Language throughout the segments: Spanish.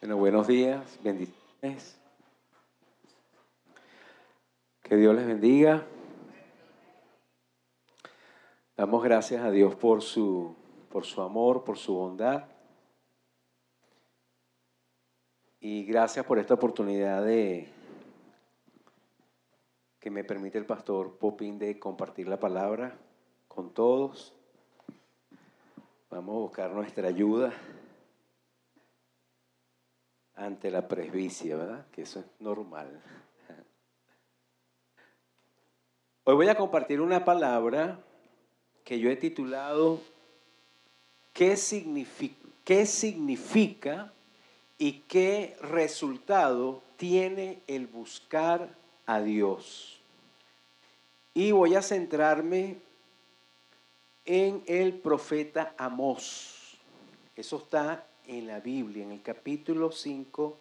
Bueno, buenos días, bendiciones. Que Dios les bendiga. Damos gracias a Dios por su, por su amor, por su bondad. Y gracias por esta oportunidad de que me permite el pastor Popín de compartir la palabra con todos. Vamos a buscar nuestra ayuda ante la presbicia, ¿verdad? Que eso es normal. Hoy voy a compartir una palabra que yo he titulado ¿Qué significa, qué significa y qué resultado tiene el buscar a Dios? Y voy a centrarme en el profeta Amós. Eso está en la Biblia, en el capítulo 5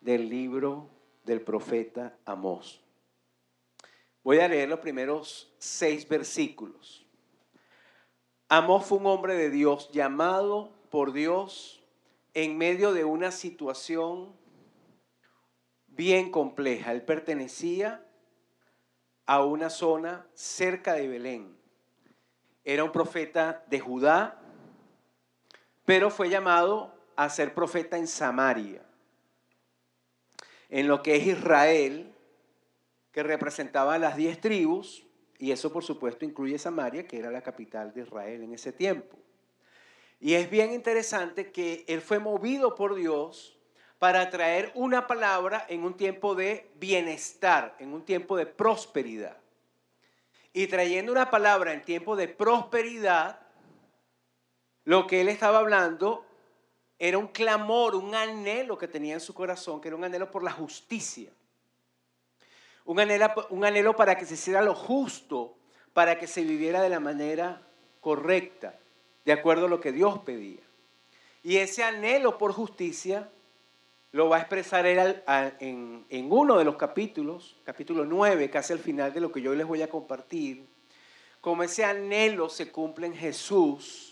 del libro del profeta Amós. Voy a leer los primeros seis versículos. Amós fue un hombre de Dios llamado por Dios en medio de una situación bien compleja. Él pertenecía a una zona cerca de Belén. Era un profeta de Judá, pero fue llamado a ser profeta en Samaria, en lo que es Israel, que representaba las diez tribus, y eso por supuesto incluye Samaria, que era la capital de Israel en ese tiempo. Y es bien interesante que él fue movido por Dios para traer una palabra en un tiempo de bienestar, en un tiempo de prosperidad. Y trayendo una palabra en tiempo de prosperidad, lo que él estaba hablando era un clamor, un anhelo que tenía en su corazón, que era un anhelo por la justicia. Un anhelo, un anhelo para que se hiciera lo justo, para que se viviera de la manera correcta, de acuerdo a lo que Dios pedía. Y ese anhelo por justicia lo va a expresar él en, uno de los capítulos, capítulo 9, casi al final de lo que yo les voy a compartir, como ese anhelo se cumple en Jesús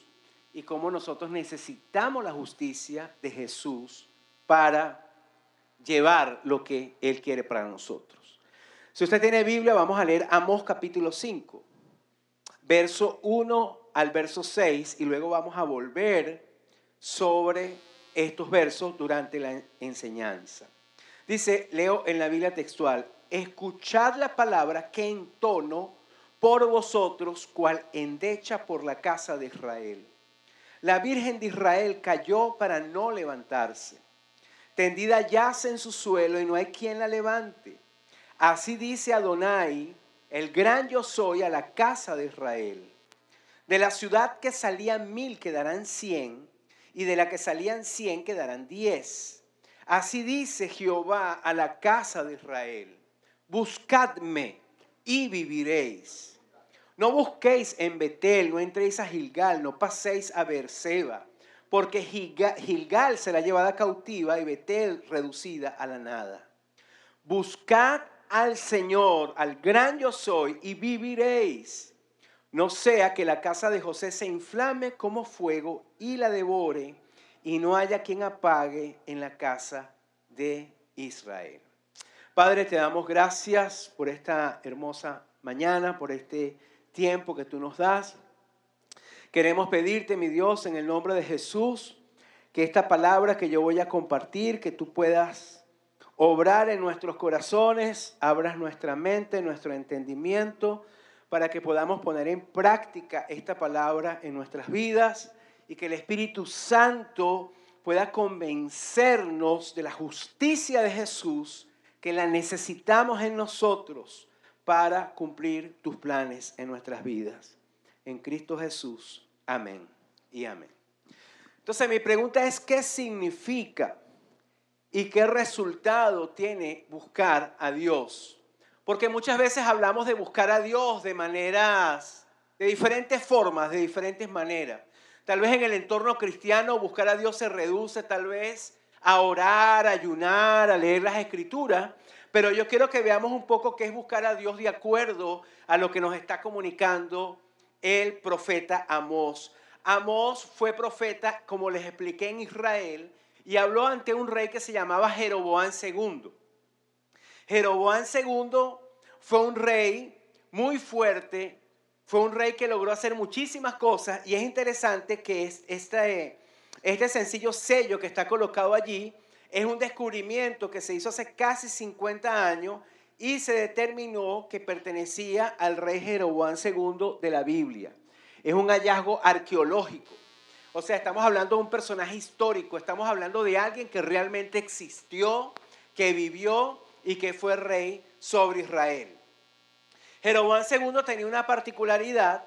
y cómo nosotros necesitamos la justicia de Jesús para llevar lo que Él quiere para nosotros. Si usted tiene Biblia, vamos a leer Amós capítulo 5, verso 1 al verso 6, y luego vamos a volver sobre estos versos durante la enseñanza. Dice, leo en la Biblia textual, escuchad la palabra que entono por vosotros, cual endecha por la casa de Israel la Virgen de Israel cayó para no levantarse. Tendida yace en su suelo y no hay quien la levante. Así dice Adonai, el gran yo soy a la casa de Israel. De la ciudad que salían mil quedarán cien, y de la que salían cien quedarán diez. Así dice Jehová a la casa de Israel, buscadme y viviréis. No busquéis en Betel, no entréis a Gilgal, no paséis a Berseba, porque Gilgal será llevada cautiva y Betel reducida a la nada. Buscad al Señor, al gran yo soy, y viviréis. No sea que la casa de José se inflame como fuego y la devore, y no haya quien apague en la casa de Israel. Padre, te damos gracias por esta hermosa mañana, por este tiempo que tú nos das. Queremos pedirte, mi Dios, en el nombre de Jesús, que esta palabra que yo voy a compartir, que tú puedas obrar en nuestros corazones, abras nuestra mente, nuestro entendimiento, para que podamos poner en práctica esta palabra en nuestras vidas y que el Espíritu Santo pueda convencernos de la justicia de Jesús, que la necesitamos en nosotros para cumplir tus planes en nuestras vidas. En Cristo Jesús. Amén y amén. Entonces mi pregunta es, ¿qué significa y qué resultado tiene buscar a Dios? Porque muchas veces hablamos de buscar a Dios de maneras, de diferentes formas, de diferentes maneras. Tal vez en el entorno cristiano buscar a Dios se reduce tal vez a orar, a ayunar, a leer las escrituras, pero yo quiero que veamos un poco qué es buscar a Dios de acuerdo a lo que nos está comunicando el profeta Amós. Amós fue profeta, como les expliqué en Israel, y habló ante un rey que se llamaba Jeroboán II. Jeroboán II fue un rey muy fuerte, fue un rey que logró hacer muchísimas cosas y es interesante que este, este sencillo sello que está colocado allí es un descubrimiento que se hizo hace casi 50 años y se determinó que pertenecía al rey Jeroboán II de la Biblia. Es un hallazgo arqueológico. O sea, estamos hablando de un personaje histórico, estamos hablando de alguien que realmente existió, que vivió y que fue rey sobre Israel. Jeroboam II tenía una particularidad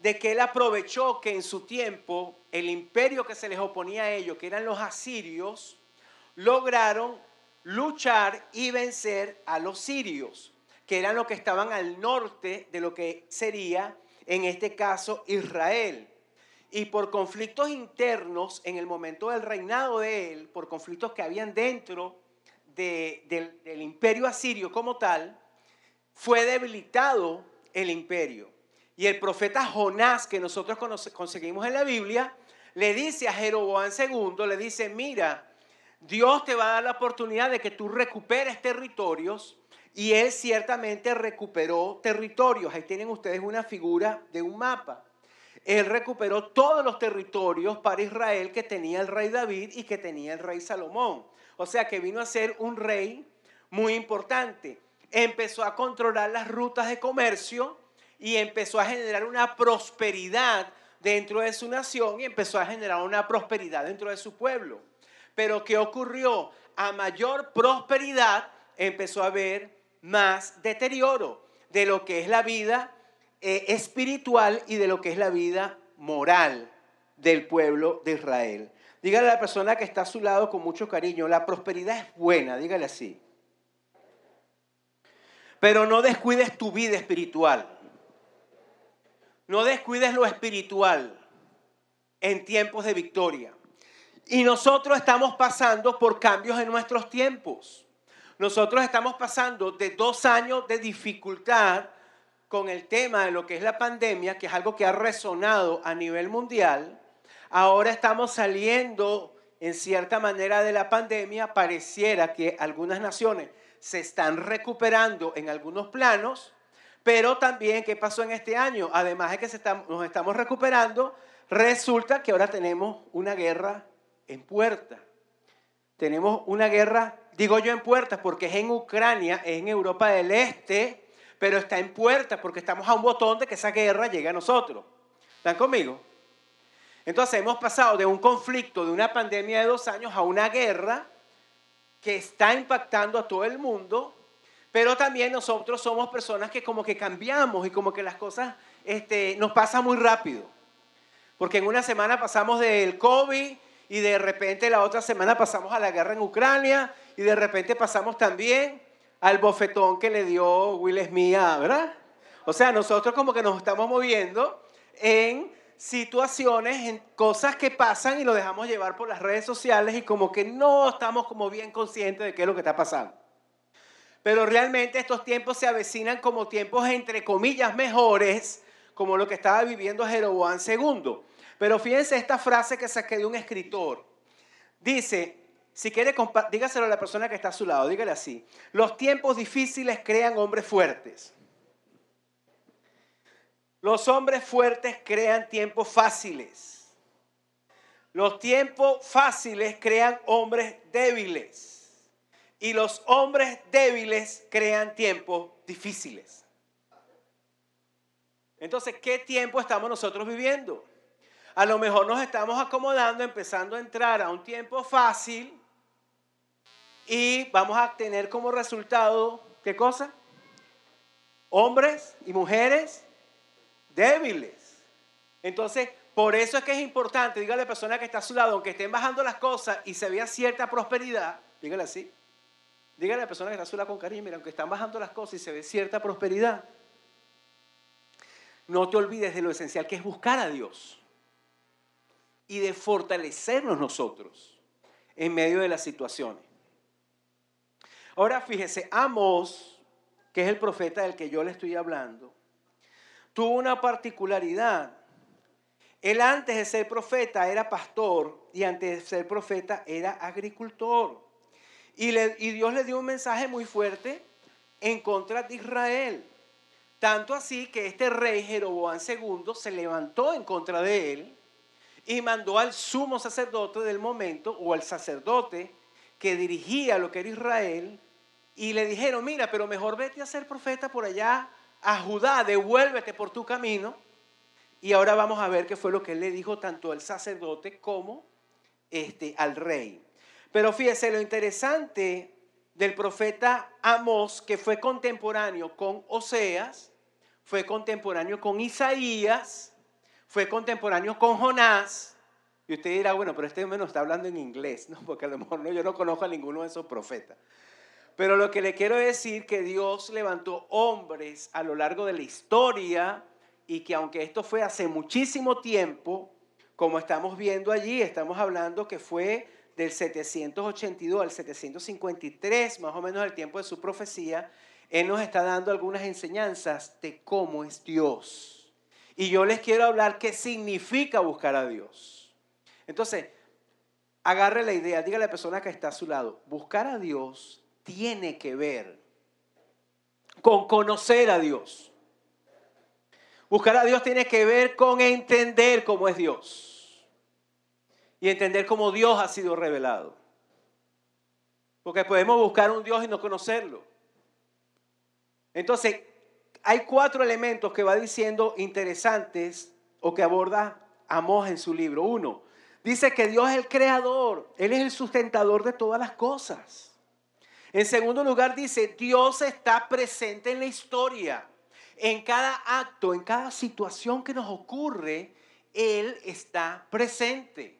de que él aprovechó que en su tiempo el imperio que se les oponía a ellos, que eran los asirios, lograron luchar y vencer a los sirios, que eran los que estaban al norte de lo que sería, en este caso, Israel. Y por conflictos internos en el momento del reinado de él, por conflictos que habían dentro del, imperio asirio como tal, fue debilitado el imperio. Y el profeta Jonás, que nosotros conseguimos en la Biblia, le dice a Jeroboam II, le dice, mira, Dios te va a dar la oportunidad de que tú recuperes territorios y él ciertamente recuperó territorios. Ahí tienen ustedes una figura de un mapa. Él recuperó todos los territorios para Israel que tenía el rey David y que tenía el rey Salomón. O sea que vino a ser un rey muy importante. Empezó a controlar las rutas de comercio y empezó a generar una prosperidad dentro de su nación y empezó a generar una prosperidad dentro de su pueblo. Pero ¿qué ocurrió? A mayor prosperidad empezó a haber más deterioro de lo que es la vida eh, espiritual y de lo que es la vida moral del pueblo de Israel. Dígale a la persona que está a su lado con mucho cariño, la prosperidad es buena, dígale así. Pero no descuides tu vida espiritual. No descuides lo espiritual en tiempos de victoria. Y nosotros estamos pasando por cambios en nuestros tiempos. Nosotros estamos pasando de dos años de dificultad con el tema de lo que es la pandemia, que es algo que ha resonado a nivel mundial, ahora estamos saliendo en cierta manera de la pandemia, pareciera que algunas naciones se están recuperando en algunos planos, pero también, ¿qué pasó en este año? Además de que nos estamos recuperando, resulta que ahora tenemos una guerra en puerta. Tenemos una guerra, digo yo en puerta, porque es en Ucrania, es en Europa del Este, pero está en puerta porque estamos a un botón de que esa guerra llegue a nosotros. ¿Están conmigo? Entonces hemos pasado de un conflicto, de una pandemia de dos años, a una guerra que está impactando a todo el mundo, pero también nosotros somos personas que como que cambiamos y como que las cosas este, nos pasan muy rápido. Porque en una semana pasamos del COVID y de repente la otra semana pasamos a la guerra en Ucrania y de repente pasamos también al bofetón que le dio Will Smith, ¿verdad? O sea, nosotros como que nos estamos moviendo en situaciones, en cosas que pasan y lo dejamos llevar por las redes sociales y como que no estamos como bien conscientes de qué es lo que está pasando. Pero realmente estos tiempos se avecinan como tiempos entre comillas mejores, como lo que estaba viviendo Jeroboam II. Pero fíjense esta frase que saqué de un escritor. Dice, si quiere, dígaselo a la persona que está a su lado, dígale así. Los tiempos difíciles crean hombres fuertes. Los hombres fuertes crean tiempos fáciles. Los tiempos fáciles crean hombres débiles. Y los hombres débiles crean tiempos difíciles. Entonces, ¿qué tiempo estamos nosotros viviendo? A lo mejor nos estamos acomodando, empezando a entrar a un tiempo fácil, y vamos a tener como resultado, ¿qué cosa? Hombres y mujeres débiles. Entonces, por eso es que es importante, dígale a la persona que está a su lado, aunque estén bajando las cosas y se vea cierta prosperidad, dígale así. Dígale a la persona que está a su lado con cariño, mira, aunque están bajando las cosas y se ve cierta prosperidad, no te olvides de lo esencial que es buscar a Dios y de fortalecernos nosotros en medio de las situaciones. Ahora fíjese, Amos, que es el profeta del que yo le estoy hablando, tuvo una particularidad. Él antes de ser profeta era pastor y antes de ser profeta era agricultor. Y, y Dios le dio un mensaje muy fuerte en contra de Israel. Tanto así que este rey Jeroboam II se levantó en contra de él y mandó al sumo sacerdote del momento o al sacerdote que dirigía lo que era Israel y le dijeron, mira, pero mejor vete a ser profeta por allá a Judá, devuélvete por tu camino y ahora vamos a ver qué fue lo que él le dijo tanto al sacerdote como este, al rey. Pero fíjese, lo interesante del profeta Amós, que fue contemporáneo con Oseas, fue contemporáneo con Isaías, fue contemporáneo con Jonás. Y usted dirá, bueno, pero este menos está hablando en inglés, ¿no? Porque a lo mejor no, yo no conozco a ninguno de esos profetas. Pero lo que le quiero decir que Dios levantó hombres a lo largo de la historia y que aunque esto fue hace muchísimo tiempo, como estamos viendo allí, estamos hablando que fue del 782 al 753, más o menos el tiempo de su profecía, Él nos está dando algunas enseñanzas de cómo es Dios. Y yo les quiero hablar qué significa buscar a Dios. Entonces, agarre la idea, dígale a la persona que está a su lado, buscar a Dios tiene que ver con conocer a Dios. Buscar a Dios tiene que ver con entender cómo es Dios. Y entender cómo Dios ha sido revelado. Porque podemos buscar un Dios y no conocerlo. Entonces, hay cuatro elementos que va diciendo interesantes o que aborda Amós en su libro. Uno, dice que Dios es el creador, Él es el sustentador de todas las cosas. En segundo lugar, dice, Dios está presente en la historia. En cada acto, en cada situación que nos ocurre, Él está presente.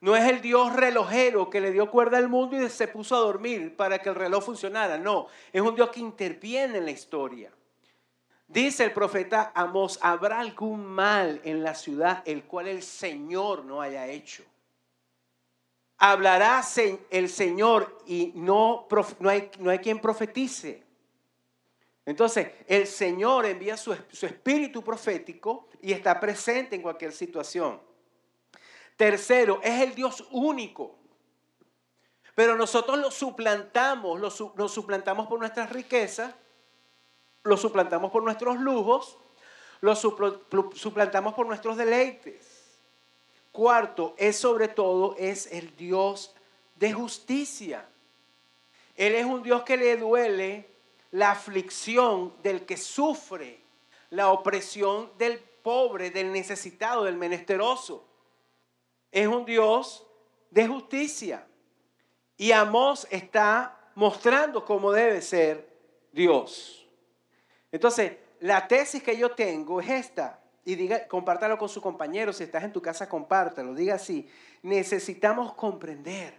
No es el Dios relojero que le dio cuerda al mundo y se puso a dormir para que el reloj funcionara. No, es un Dios que interviene en la historia. Dice el profeta Amos, ¿habrá algún mal en la ciudad el cual el Señor no haya hecho? Hablará el Señor y no, no, hay, no hay quien profetice. Entonces, el Señor envía su, espíritu profético y está presente en cualquier situación. Tercero, es el Dios único. Pero nosotros lo suplantamos, lo, suplantamos por nuestras riquezas, lo suplantamos por nuestros lujos, lo suplantamos por nuestros deleites. Cuarto, es sobre todo, es el Dios de justicia. Él es un Dios que le duele la aflicción del que sufre, la opresión del pobre, del necesitado, del menesteroso. Es un Dios de justicia. Y Amós está mostrando cómo debe ser Dios. Entonces, la tesis que yo tengo es esta. Y diga, compártalo con su compañero. Si estás en tu casa, compártalo. Diga así. Necesitamos comprender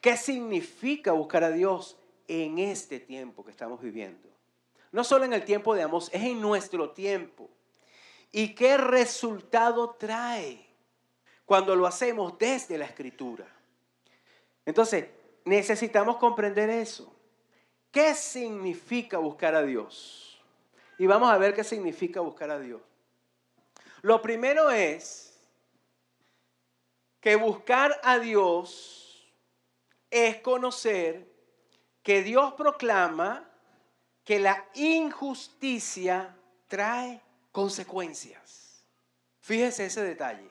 qué significa buscar a Dios en este tiempo que estamos viviendo. No solo en el tiempo de Amos, es en nuestro tiempo. ¿Y qué resultado trae cuando lo hacemos desde la escritura? Entonces, necesitamos comprender eso. ¿Qué significa buscar a Dios? Y vamos a ver qué significa buscar a Dios. Lo primero es que buscar a Dios es conocer que Dios proclama que la injusticia trae consecuencias. Fíjese ese detalle.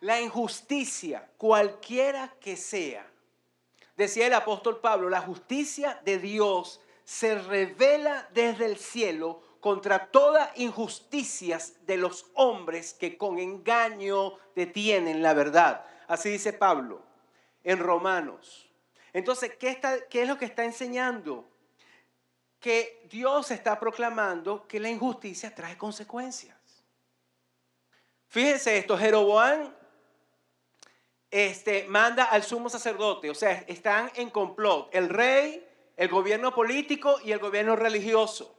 La injusticia, cualquiera que sea, decía el apóstol Pablo, la justicia de Dios se revela desde el cielo contra toda injusticias de los hombres que con engaño detienen la verdad. Así dice Pablo en Romanos. Entonces, ¿qué, está, ¿qué es lo que está enseñando? Que Dios está proclamando que la injusticia trae consecuencias. Fíjense esto, Jeroboam este, manda al sumo sacerdote, o sea, están en complot, el rey, el gobierno político y el gobierno religioso.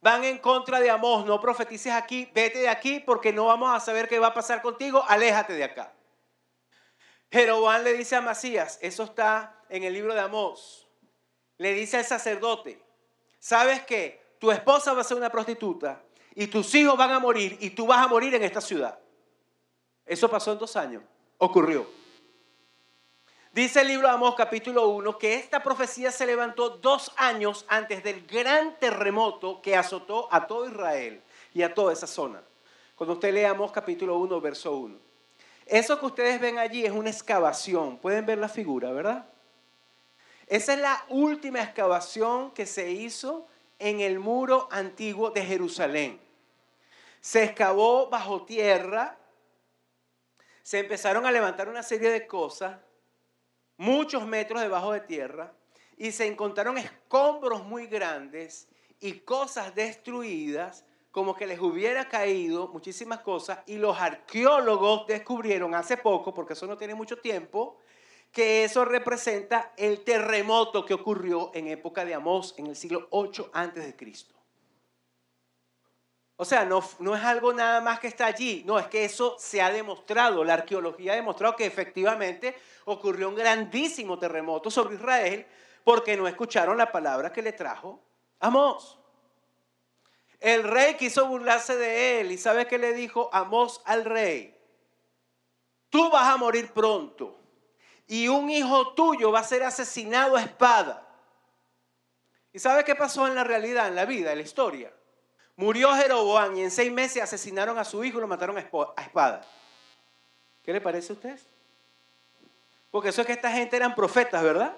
Van en contra de Amós, no profetices aquí, vete de aquí porque no vamos a saber qué va a pasar contigo, aléjate de acá. Jeroboam le dice a Masías, eso está en el libro de Amós, le dice al sacerdote, ¿sabes qué? Tu esposa va a ser una prostituta y tus hijos van a morir y tú vas a morir en esta ciudad. Eso pasó en dos años, ocurrió. Dice el libro de Amós capítulo 1 que esta profecía se levantó dos años antes del gran terremoto que azotó a todo Israel y a toda esa zona. Cuando usted lee Amós capítulo 1, verso 1. Eso que ustedes ven allí es una excavación. Pueden ver la figura, ¿verdad? Esa es la última excavación que se hizo en el muro antiguo de Jerusalén. Se excavó bajo tierra, se empezaron a levantar una serie de cosas, muchos metros debajo de tierra, y se encontraron escombros muy grandes y cosas destruidas, como que les hubiera caído muchísimas cosas, y los arqueólogos descubrieron hace poco, porque eso no tiene mucho tiempo, que eso representa el terremoto que ocurrió en época de Amós en el siglo 8 antes de Cristo. O sea, no, no es algo nada más que está allí, no, es que eso se ha demostrado, la arqueología ha demostrado que efectivamente ocurrió un grandísimo terremoto sobre Israel porque no escucharon la palabra que le trajo Amós. El rey quiso burlarse de él y ¿sabe qué le dijo Amós al rey? Tú vas a morir pronto y un hijo tuyo va a ser asesinado a espada. ¿Y sabe qué pasó en la realidad, en la vida, en la historia? Murió Jeroboam y en seis meses asesinaron a su hijo y lo mataron a espada. ¿Qué le parece a usted? Porque eso es que esta gente eran profetas, ¿verdad?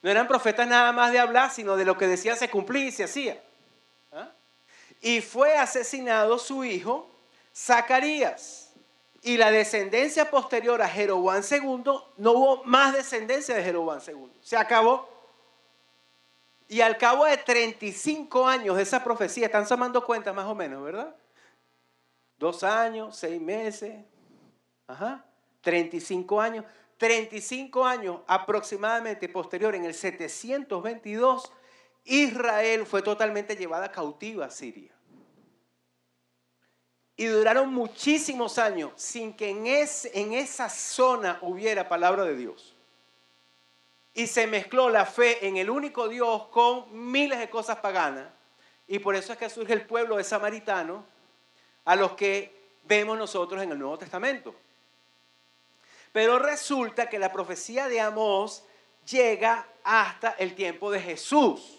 No eran profetas nada más de hablar, sino de lo que decían se cumplía y se hacía. ¿Ah? Y fue asesinado su hijo, Zacarías. Y la descendencia posterior a Jeroboam II, no hubo más descendencia de Jeroboam II. Se acabó. Y al cabo de 35 años de esa profecía, están tomando cuenta más o menos, ¿verdad? Dos años, seis meses, ajá, 35 años. 35 años aproximadamente posterior, en el 722, Israel fue totalmente llevada cautiva a Siria. Y duraron muchísimos años sin que en, en esa zona hubiera palabra de Dios. Y se mezcló la fe en el único Dios con miles de cosas paganas. Y por eso es que surge el pueblo de Samaritano a los que vemos nosotros en el Nuevo Testamento. Pero resulta que la profecía de Amós llega hasta el tiempo de Jesús.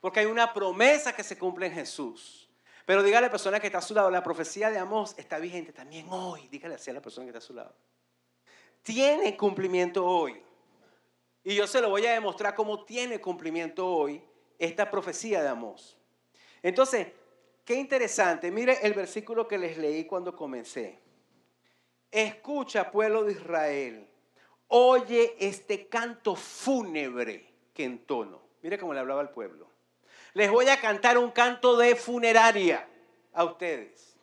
Porque hay una promesa que se cumple en Jesús. Pero dígale a la persona que está a su lado, la profecía de Amós está vigente también hoy. Dígale así a la persona que está a su lado. Tiene cumplimiento hoy. Y yo se lo voy a demostrar cómo tiene cumplimiento hoy esta profecía de Amós. Entonces, qué interesante. Mire el versículo que les leí cuando comencé. Escucha, pueblo de Israel, oye este canto fúnebre que entono. Mire cómo le hablaba al pueblo les voy a cantar un canto de funeraria a ustedes.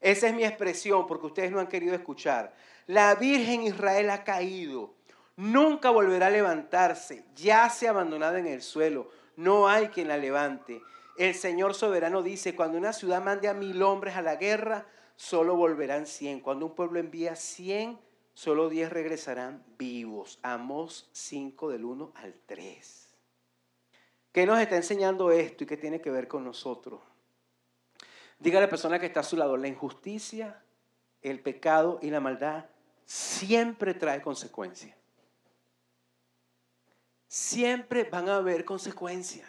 Esa es mi expresión porque ustedes no han querido escuchar. La Virgen Israel ha caído. Nunca volverá a levantarse. Ya se abandonada en el suelo. No hay quien la levante. El Señor soberano dice, cuando una ciudad mande a mil hombres a la guerra, solo volverán cien. Cuando un pueblo envía cien, solo diez regresarán vivos. Amos 5 del 1 al 3. ¿Qué nos está enseñando esto y qué tiene que ver con nosotros? Diga a la persona que está a su lado, la injusticia, el pecado y la maldad siempre trae consecuencias. Siempre van a haber consecuencias.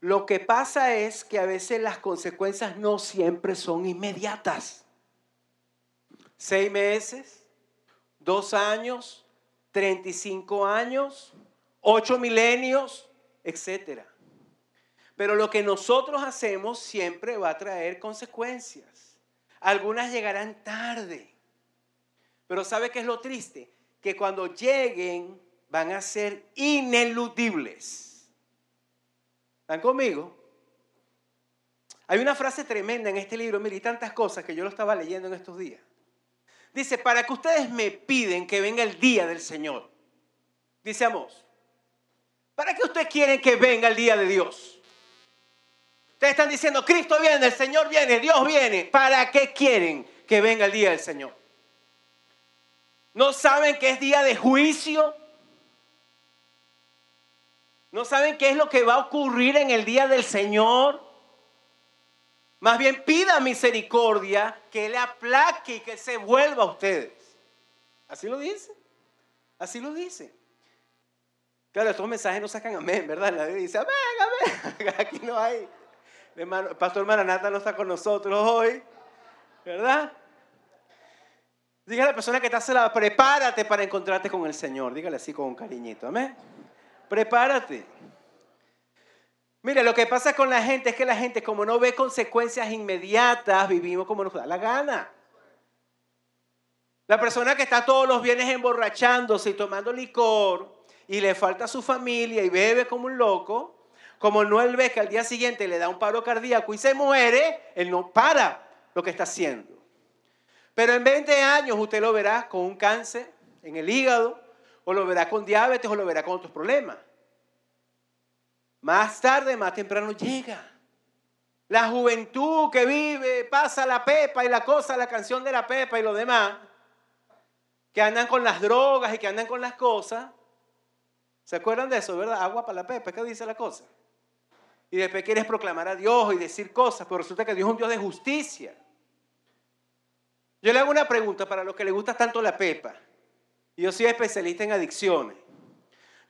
Lo que pasa es que a veces las consecuencias no siempre son inmediatas. Seis meses, dos años, 35 años, ocho milenios, etcétera. Pero lo que nosotros hacemos siempre va a traer consecuencias. Algunas llegarán tarde. Pero ¿sabe qué es lo triste? Que cuando lleguen van a ser ineludibles. ¿Están conmigo? Hay una frase tremenda en este libro, mire, y tantas cosas que yo lo estaba leyendo en estos días. Dice, para que ustedes me piden que venga el día del Señor. Dice Amos, ¿Para qué ustedes quieren que venga el día de Dios? Ustedes están diciendo, Cristo viene, el Señor viene, Dios viene. ¿Para qué quieren que venga el día del Señor? ¿No saben que es día de juicio? ¿No saben qué es lo que va a ocurrir en el día del Señor? Más bien pida misericordia, que Él aplaque y que se vuelva a ustedes. Así lo dice. Así lo dice. Claro, estos mensajes no sacan amén, ¿verdad? Nadie dice amén, amén. Aquí no hay. Pastor Maranata no está con nosotros hoy, ¿verdad? Dígale a la persona que está la prepárate para encontrarte con el Señor. Dígale así con un cariñito, amén. Prepárate. Mire, lo que pasa con la gente es que la gente, como no ve consecuencias inmediatas, vivimos como nos da la gana. La persona que está todos los viernes emborrachándose y tomando licor y le falta a su familia y bebe como un loco, como no él ve que al día siguiente le da un paro cardíaco y se muere, él no para lo que está haciendo. Pero en 20 años usted lo verá con un cáncer en el hígado, o lo verá con diabetes, o lo verá con otros problemas. Más tarde, más temprano llega. La juventud que vive, pasa la pepa y la cosa, la canción de la pepa y lo demás, que andan con las drogas y que andan con las cosas. ¿Se acuerdan de eso, verdad? Agua para la pepa, ¿qué dice la cosa? Y después quieres proclamar a Dios y decir cosas, pero resulta que Dios es un Dios de justicia. Yo le hago una pregunta para los que les gusta tanto la pepa. Yo soy especialista en adicciones.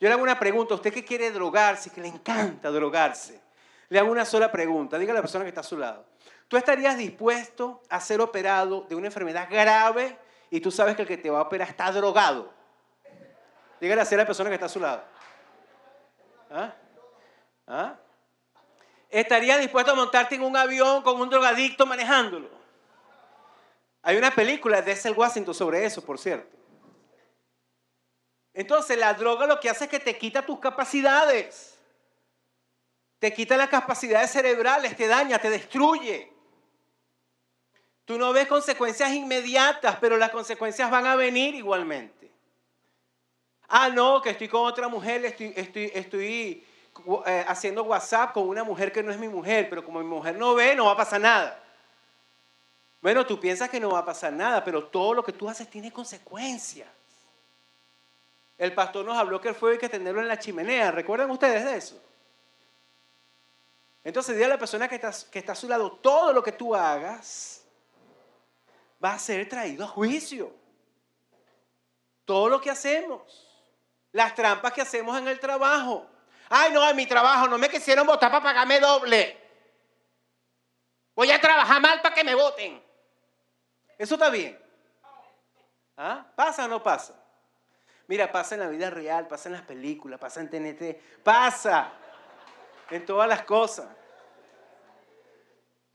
Yo le hago una pregunta, usted que quiere drogarse, que le encanta drogarse, le hago una sola pregunta, diga a la persona que está a su lado. ¿Tú estarías dispuesto a ser operado de una enfermedad grave y tú sabes que el que te va a operar está drogado? Dígale así a la persona que está a su lado. ¿Ah? ¿Ah? ¿Estarías dispuesto a montarte en un avión con un drogadicto manejándolo? Hay una película de Denzel Washington sobre eso, por cierto. Entonces la droga lo que hace es que te quita tus capacidades. Te quita las capacidades cerebrales, te daña, te destruye. Tú no ves consecuencias inmediatas, pero las consecuencias van a venir igualmente. Ah, no, que estoy con otra mujer, estoy, estoy, estoy eh, haciendo WhatsApp con una mujer que no es mi mujer, pero como mi mujer no ve, no va a pasar nada. Bueno, tú piensas que no va a pasar nada, pero todo lo que tú haces tiene consecuencias. El pastor nos habló que el fuego hay que tenerlo en la chimenea. ¿Recuerdan ustedes de eso? Entonces, dile a la persona que está, que está a su lado, todo lo que tú hagas va a ser traído a juicio. Todo lo que hacemos. Las trampas que hacemos en el trabajo. Ay, no, en mi trabajo no me quisieron votar para pagarme doble. Voy a trabajar mal para que me voten. Eso está bien. ¿Ah? ¿Pasa o no pasa? Mira, pasa en la vida real, pasa en las películas, pasa en TNT, pasa en todas las cosas.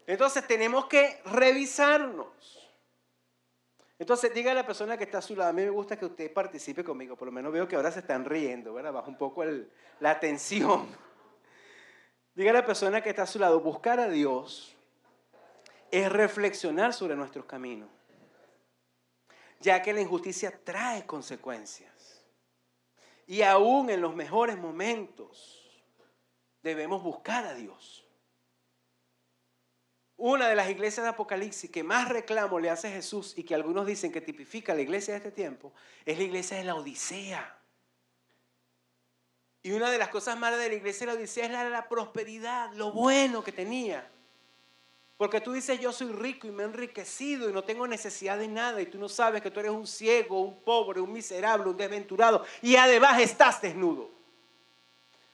Entonces tenemos que revisarnos. Entonces diga a la persona que está a su lado, a mí me gusta que usted participe conmigo, por lo menos veo que ahora se están riendo, ¿verdad? Baja un poco la tensión. Diga a la persona que está a su lado, buscar a Dios es reflexionar sobre nuestros caminos, ya que la injusticia trae consecuencias. Y aún en los mejores momentos debemos buscar a Dios. Una de las iglesias de Apocalipsis que más reclamo le hace Jesús y que algunos dicen que tipifica la iglesia de este tiempo es la iglesia de la Odisea. Y una de las cosas malas de la iglesia de la Odisea es la, la prosperidad, lo bueno que tenía. Porque tú dices, yo soy rico y me he enriquecido y no tengo necesidad de nada y tú no sabes que tú eres un ciego, un pobre, un miserable, un desventurado y además estás desnudo.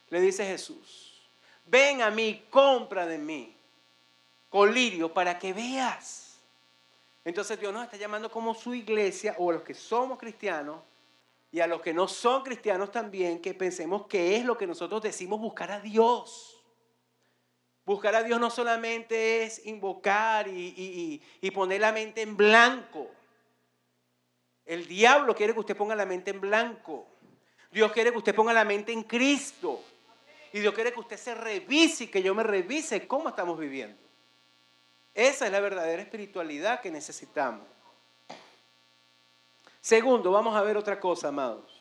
Le dice Jesús, ven a mí, compra de mí colirio para que veas. Entonces Dios nos está llamando como su iglesia o a los que somos cristianos y a los que no son cristianos también que pensemos que es lo que nosotros decimos buscar a Dios. Buscar a Dios no solamente es invocar y, poner la mente en blanco. El diablo quiere que usted ponga la mente en blanco. Dios quiere que usted ponga la mente en Cristo. Y Dios quiere que usted se revise y que yo me revise cómo estamos viviendo. Esa es la verdadera espiritualidad que necesitamos. Segundo, vamos a ver otra cosa, amados.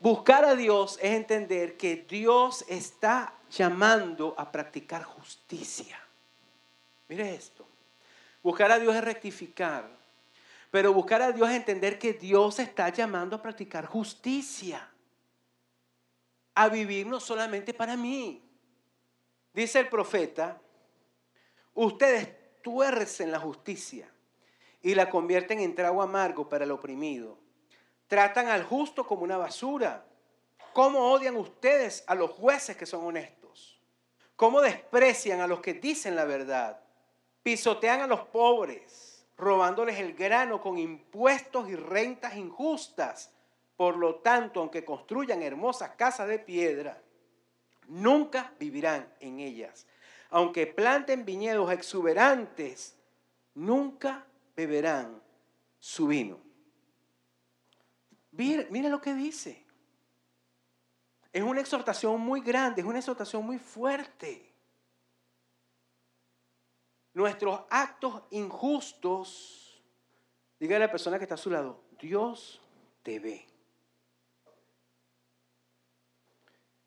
Buscar a Dios es entender que Dios está llamando a practicar justicia. Mire esto. Buscar a Dios es rectificar. Pero buscar a Dios es entender que Dios está llamando a practicar justicia. A vivir no solamente para mí. Dice el profeta, Ustedes tuercen la justicia y la convierten en trago amargo para el oprimido. Tratan al justo como una basura. ¿Cómo odian ustedes a los jueces que son honestos? ¿Cómo desprecian a los que dicen la verdad? Pisotean a los pobres, robándoles el grano con impuestos y rentas injustas. Por lo tanto, aunque construyan hermosas casas de piedra, nunca vivirán en ellas. Aunque planten viñedos exuberantes, nunca beberán su vino. Mira, lo que dice. Es una exhortación muy grande, es una exhortación muy fuerte. Nuestros actos injustos, dígale a la persona que está a su lado, Dios te ve.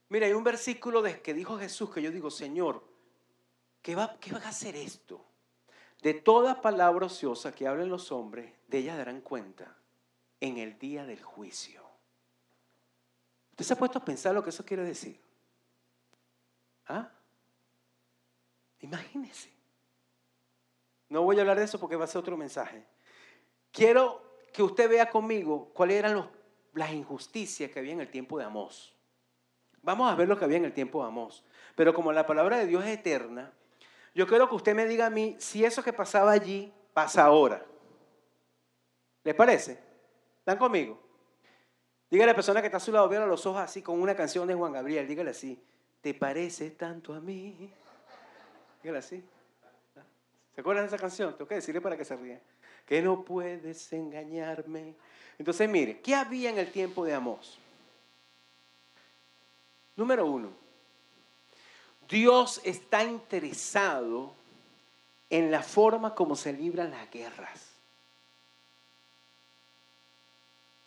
Mira, hay un versículo de que dijo Jesús que yo digo, Señor, ¿qué va, a hacer esto? De toda palabra ociosa que hablen los hombres, de ella darán cuenta en el día del juicio. ¿Usted se ha puesto a pensar lo que eso quiere decir? ¿Ah? Imagínese. No voy a hablar de eso porque va a ser otro mensaje. Quiero que usted vea conmigo cuáles eran las injusticias que había en el tiempo de Amós. Vamos a ver lo que había en el tiempo de Amós. Pero como la palabra de Dios es eterna, yo quiero que usted me diga a mí si eso que pasaba allí pasa ahora. ¿Les parece? ¿Están conmigo? Dígale a la persona que está a su lado, a los ojos así con una canción de Juan Gabriel. Dígale así, ¿te parece tanto a mí? Dígale así. ¿Se acuerdan de esa canción? Tengo que decirle para que se ríe. Que no puedes engañarme. Entonces, mire, ¿qué había en el tiempo de Amós? Número uno, Dios está interesado en la forma como se libran las guerras.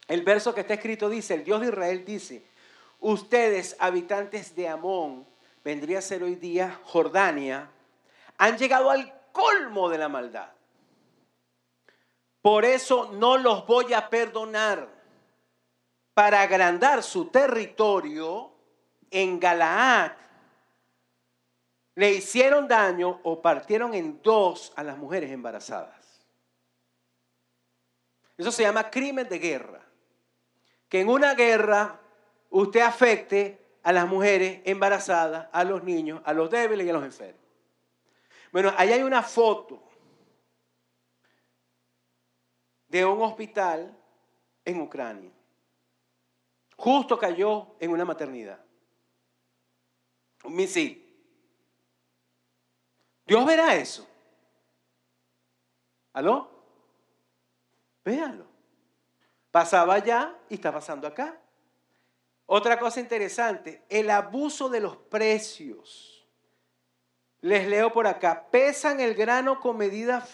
El verso que está escrito dice, el Dios de Israel dice, ustedes habitantes de Amón, vendría a ser hoy día Jordania, han llegado al colmo de la maldad. Por eso no los voy a perdonar. Para agrandar su territorio, en Galaad le hicieron daño o partieron en dos a las mujeres embarazadas. Eso se llama crimen de guerra. Que en una guerra usted afecte a las mujeres embarazadas, a los niños, a los débiles y a los enfermos. Bueno, ahí hay una foto de un hospital en Ucrania. Justo cayó en una maternidad un misil. Dios verá eso. ¿Aló? Véanlo. Pasaba allá y está pasando acá. Otra cosa interesante, el abuso de los precios. Les leo por acá, pesan el grano con medidas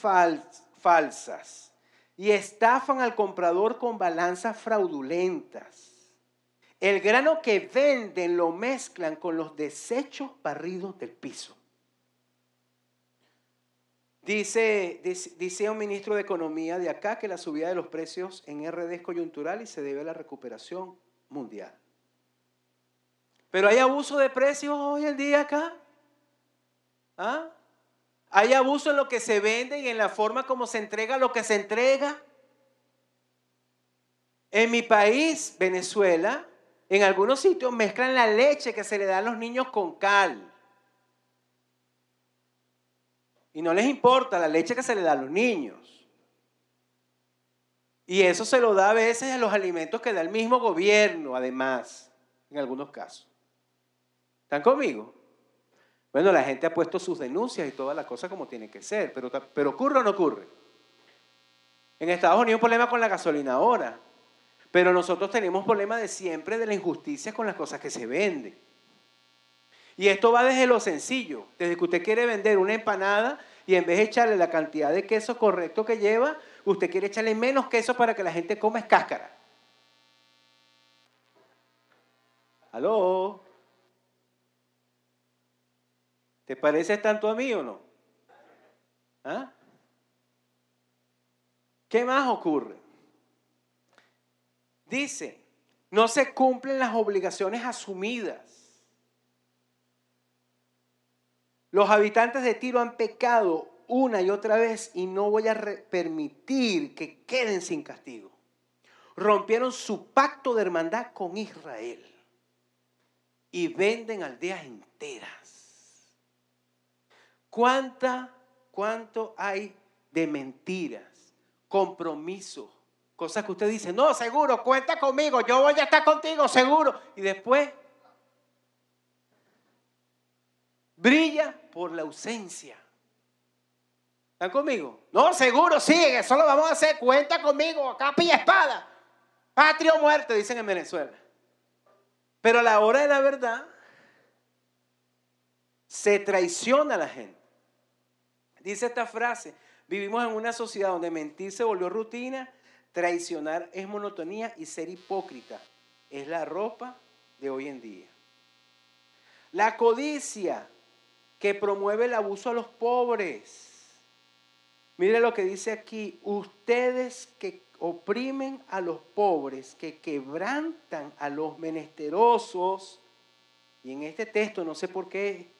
falsas y estafan al comprador con balanzas fraudulentas. El grano que venden lo mezclan con los desechos barridos del piso. Dice, dice, un ministro de Economía de acá que la subida de los precios en RD es coyuntural y se debe a la recuperación mundial. Pero hay abuso de precios hoy en día acá. ¿Ah? Hay abuso en lo que se vende y en la forma como se entrega lo que se entrega. En mi país, Venezuela, en algunos sitios mezclan la leche que se le da a los niños con cal. Y no les importa la leche que se le da a los niños. Y eso se lo da a veces a los alimentos que da el mismo gobierno, además, en algunos casos. ¿Están conmigo? Bueno, la gente ha puesto sus denuncias y toda la cosa como tiene que ser, pero, pero ¿ocurre o no ocurre? En Estados Unidos hay un problema con la gasolina ahora. Pero nosotros tenemos problemas de siempre de la injusticia con las cosas que se venden. Y esto va desde lo sencillo, desde que usted quiere vender una empanada y en vez de echarle la cantidad de queso correcto que lleva, usted quiere echarle menos queso para que la gente coma cáscara. ¿Aló? ¿Te parece tanto a mí o no? ¿Ah? ¿Qué más ocurre? Dice, no se cumplen las obligaciones asumidas. Los habitantes de Tiro han pecado una y otra vez y no voy a permitir que queden sin castigo. Rompieron su pacto de hermandad con Israel y venden aldeas enteras. ¿Cuánta, cuánto hay de mentiras, compromisos, cosas que usted dice, no, seguro, cuenta conmigo, yo voy a estar contigo, seguro. Y después brilla por la ausencia. ¿Están conmigo? No, seguro, sí, eso lo vamos a hacer, cuenta conmigo, capa y espada. Patria o muerte, dicen en Venezuela. Pero a la hora de la verdad, se traiciona a la gente. Dice esta frase, vivimos en una sociedad donde mentir se volvió rutina, traicionar es monotonía y ser hipócrita es la ropa de hoy en día. La codicia que promueve el abuso a los pobres. Mire lo que dice aquí, ustedes que oprimen a los pobres, que quebrantan a los menesterosos. Y en este texto, no sé por qué,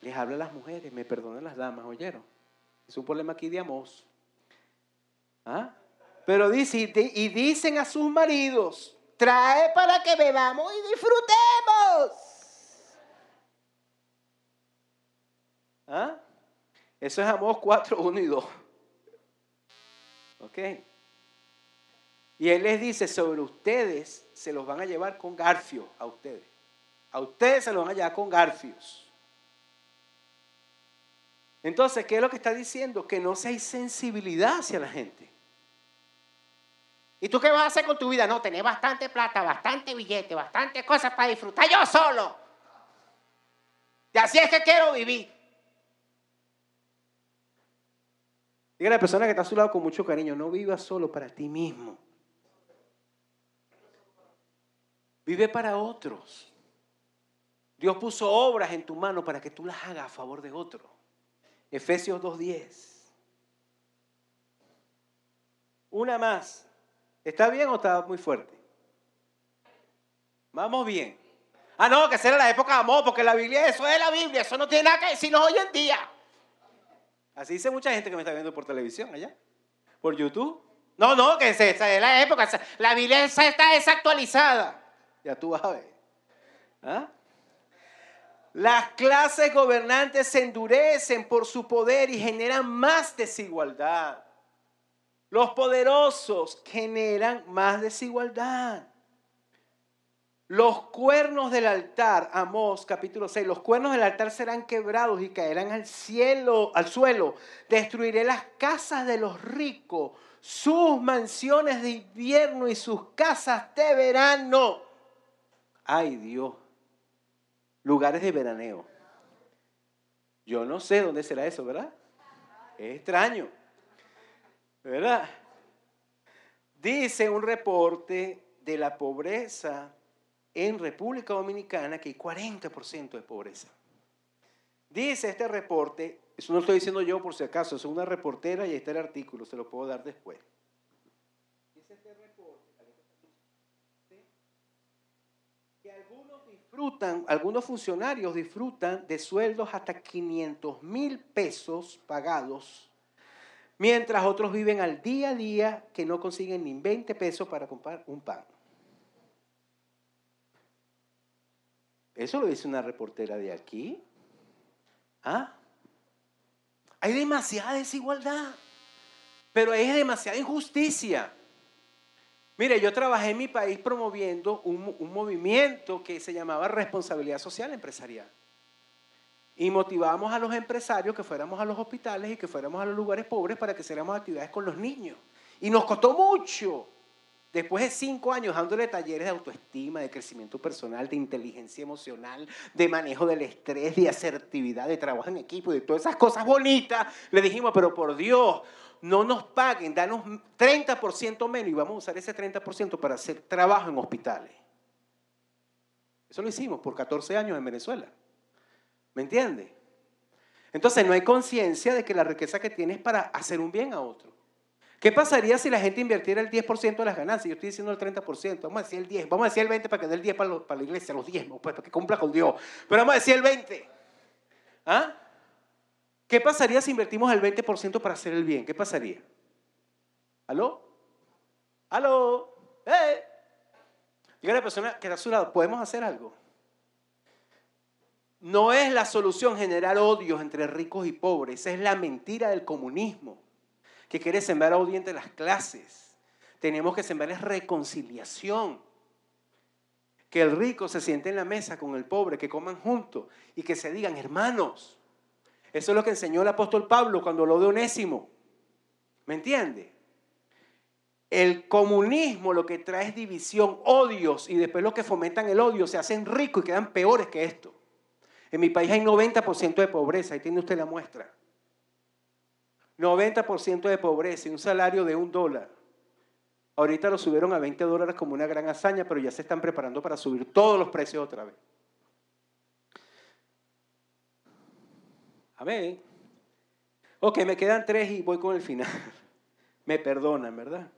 les habla a las mujeres, me perdonan las damas, ¿oyeron? Es un problema aquí de amos. ¿Ah? Pero dice, y dicen a sus maridos, trae para que bebamos y disfrutemos. ¿Ah? Eso es Amós 4, 1 y 2. ¿Ok? Y Él les dice, sobre ustedes se los van a llevar con garfio, a ustedes. A ustedes se los van a llevar con garfios. Entonces, ¿qué es lo que está diciendo? Que no hay sensibilidad hacia la gente. ¿Y tú qué vas a hacer con tu vida? No, tener bastante plata, bastante billete, bastante cosas para disfrutar yo solo. Y así es que quiero vivir. Diga a la persona que está a su lado con mucho cariño, no vivas solo para ti mismo. Vive para otros. Dios puso obras en tu mano para que tú las hagas a favor de otro. Efesios 2.10. Una más. ¿Está bien o está muy fuerte? Vamos bien. Ah, no, que será la época de amor, porque la Biblia, eso es la Biblia, eso no tiene nada que decirnos hoy en día. Así dice mucha gente que me está viendo por televisión allá, por YouTube. No, no, que es la época, la Biblia está desactualizada. Ya tú vas a ver. ¿Ah? Las clases gobernantes se endurecen por su poder y generan más desigualdad. Los poderosos generan más desigualdad. Los cuernos del altar, Amós capítulo 6, los cuernos del altar serán quebrados y caerán al cielo, al suelo. Destruiré las casas de los ricos, sus mansiones de invierno y sus casas de verano. Ay Dios, lugares de veraneo. Yo no sé dónde será eso, ¿verdad? Es extraño. ¿Verdad? Dice un reporte de la pobreza en República Dominicana que hay 40% de pobreza. Dice este reporte, eso no lo estoy diciendo yo por si acaso, es una reportera y está el artículo, se lo puedo dar después. Dice este reporte que algunos disfrutan, algunos funcionarios disfrutan de sueldos hasta 500 mil pesos pagados Mientras otros viven al día a día que no consiguen ni 20 pesos para comprar un pan. Eso lo dice una reportera de aquí. ¿Ah? Hay demasiada desigualdad, pero hay demasiada injusticia. Mire, yo trabajé en mi país promoviendo un, un movimiento que se llamaba responsabilidad social empresarial. Y motivábamos a los empresarios que fuéramos a los hospitales y que fuéramos a los lugares pobres para que hiciéramos actividades con los niños. Y nos costó mucho. Después de cinco años dándole talleres de autoestima, de crecimiento personal, de inteligencia emocional, de manejo del estrés, de asertividad, de trabajo en equipo, de todas esas cosas bonitas, le dijimos, pero por Dios, no nos paguen, danos 30% menos y vamos a usar ese 30% para hacer trabajo en hospitales. Eso lo hicimos por 14 años en Venezuela. ¿Me entiende? Entonces no hay conciencia de que la riqueza que tienes es para hacer un bien a otro. ¿Qué pasaría si la gente invirtiera el 10% de las ganancias? Yo estoy diciendo el 30%, vamos a decir el 10, vamos a decir el 20 para que dé el 10 para, la iglesia, los 10, pues, para que cumpla con Dios. Pero vamos a decir el 20. ¿Ah? ¿Qué pasaría si invertimos el 20% para hacer el bien? ¿Qué pasaría? ¿Aló? ¿Aló? ¡Eh! Diga a la persona que está a su lado, ¿podemos hacer algo? No es la solución generar odios entre ricos y pobres, es la mentira del comunismo, que quiere sembrar odio entre las clases. Tenemos que sembrar reconciliación. Que el rico se siente en la mesa con el pobre, que coman juntos y que se digan hermanos. Eso es lo que enseñó el apóstol Pablo cuando lo de Onésimo. ¿Me entiende? El comunismo lo que trae es división, odios, y después los que fomentan el odio se hacen ricos y quedan peores que esto. En mi país hay 90% de pobreza, ahí tiene usted la muestra. 90% de pobreza y un salario de un dólar. Ahorita lo subieron a 20 dólares como una gran hazaña, pero ya se están preparando para subir todos los precios otra vez. Amén. Ok, me quedan tres y voy con el final. me perdonan, ¿verdad?